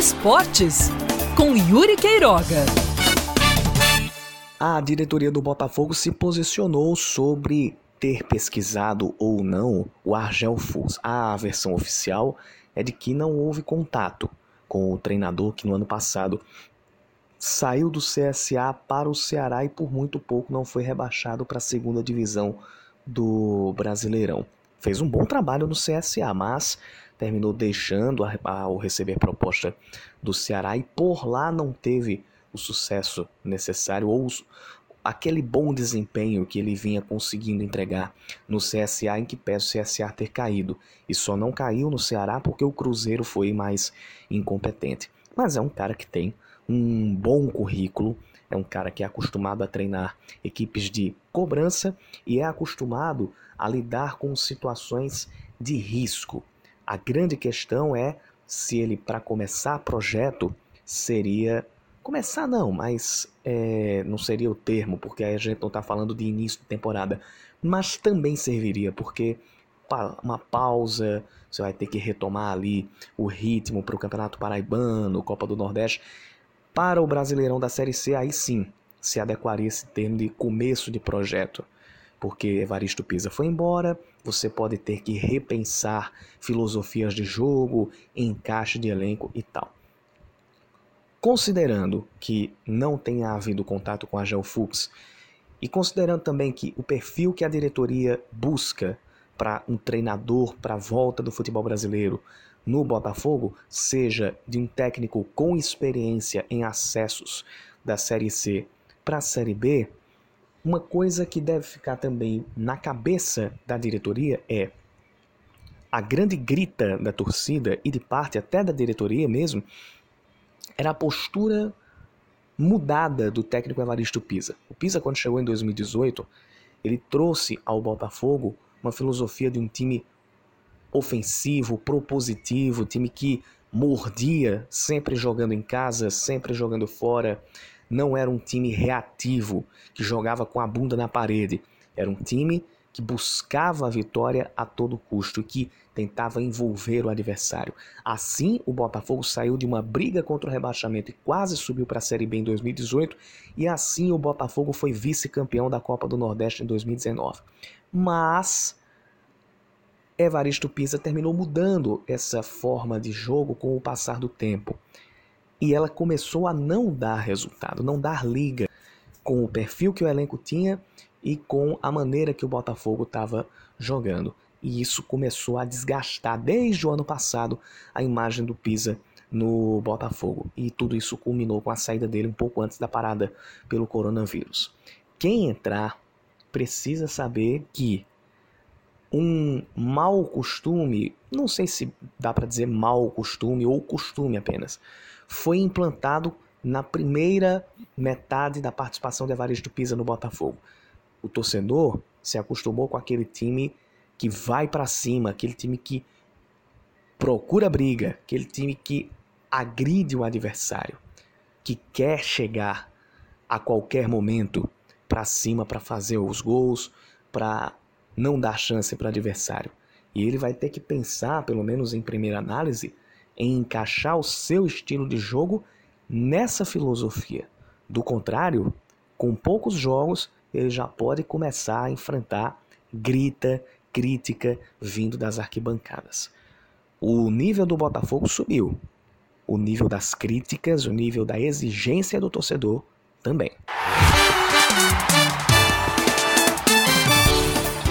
Esportes, com Yuri Queiroga. A diretoria do Botafogo se posicionou sobre ter pesquisado ou não o Argel Fux. A versão oficial é de que não houve contato com o treinador que no ano passado saiu do CSA para o Ceará e por muito pouco não foi rebaixado para a segunda divisão do Brasileirão. Fez um bom trabalho no CSA, mas terminou deixando ao receber proposta do Ceará e por lá não teve o sucesso necessário ou aquele bom desempenho que ele vinha conseguindo entregar no CSA, em que pese o CSA ter caído. E só não caiu no Ceará porque o Cruzeiro foi mais incompetente. Mas é um cara que tem um bom currículo, é um cara que é acostumado a treinar equipes de cobrança e é acostumado a lidar com situações de risco. A grande questão é se ele, para começar projeto, seria. Começar não, mas é, não seria o termo, porque aí a gente não está falando de início de temporada. Mas também serviria, porque uma pausa, você vai ter que retomar ali o ritmo para o Campeonato Paraibano, Copa do Nordeste. Para o Brasileirão da Série C, aí sim se adequaria esse termo de começo de projeto porque Evaristo Pisa foi embora, você pode ter que repensar filosofias de jogo, encaixe de elenco e tal. Considerando que não tenha havido contato com a Geofux e considerando também que o perfil que a diretoria busca para um treinador para a volta do futebol brasileiro no Botafogo seja de um técnico com experiência em acessos da Série C para a Série B, uma coisa que deve ficar também na cabeça da diretoria é a grande grita da torcida e de parte até da diretoria mesmo era a postura mudada do técnico Evaristo Pisa. O Pisa, quando chegou em 2018, ele trouxe ao Botafogo uma filosofia de um time ofensivo, propositivo, time que mordia, sempre jogando em casa, sempre jogando fora, não era um time reativo que jogava com a bunda na parede. Era um time que buscava a vitória a todo custo e que tentava envolver o adversário. Assim, o Botafogo saiu de uma briga contra o rebaixamento e quase subiu para a Série B em 2018, e assim o Botafogo foi vice-campeão da Copa do Nordeste em 2019. Mas Evaristo Pisa terminou mudando essa forma de jogo com o passar do tempo e ela começou a não dar resultado, não dar liga com o perfil que o elenco tinha e com a maneira que o Botafogo estava jogando. E isso começou a desgastar desde o ano passado a imagem do Pisa no Botafogo. E tudo isso culminou com a saída dele um pouco antes da parada pelo coronavírus. Quem entrar precisa saber que um mau costume, não sei se dá para dizer mau costume ou costume apenas, foi implantado na primeira metade da participação de Evaristo Pisa no Botafogo. O torcedor se acostumou com aquele time que vai para cima, aquele time que procura briga, aquele time que agride o adversário, que quer chegar a qualquer momento para cima para fazer os gols, para não dar chance para adversário. E ele vai ter que pensar, pelo menos em primeira análise, em encaixar o seu estilo de jogo nessa filosofia. Do contrário, com poucos jogos, ele já pode começar a enfrentar grita, crítica vindo das arquibancadas. O nível do Botafogo subiu. O nível das críticas, o nível da exigência do torcedor também.